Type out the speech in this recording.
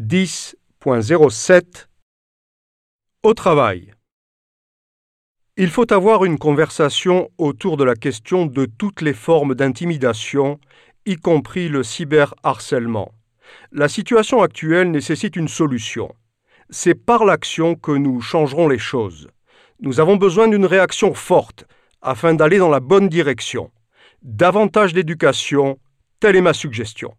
10.07 Au travail. Il faut avoir une conversation autour de la question de toutes les formes d'intimidation, y compris le cyberharcèlement. La situation actuelle nécessite une solution. C'est par l'action que nous changerons les choses. Nous avons besoin d'une réaction forte afin d'aller dans la bonne direction. Davantage d'éducation, telle est ma suggestion.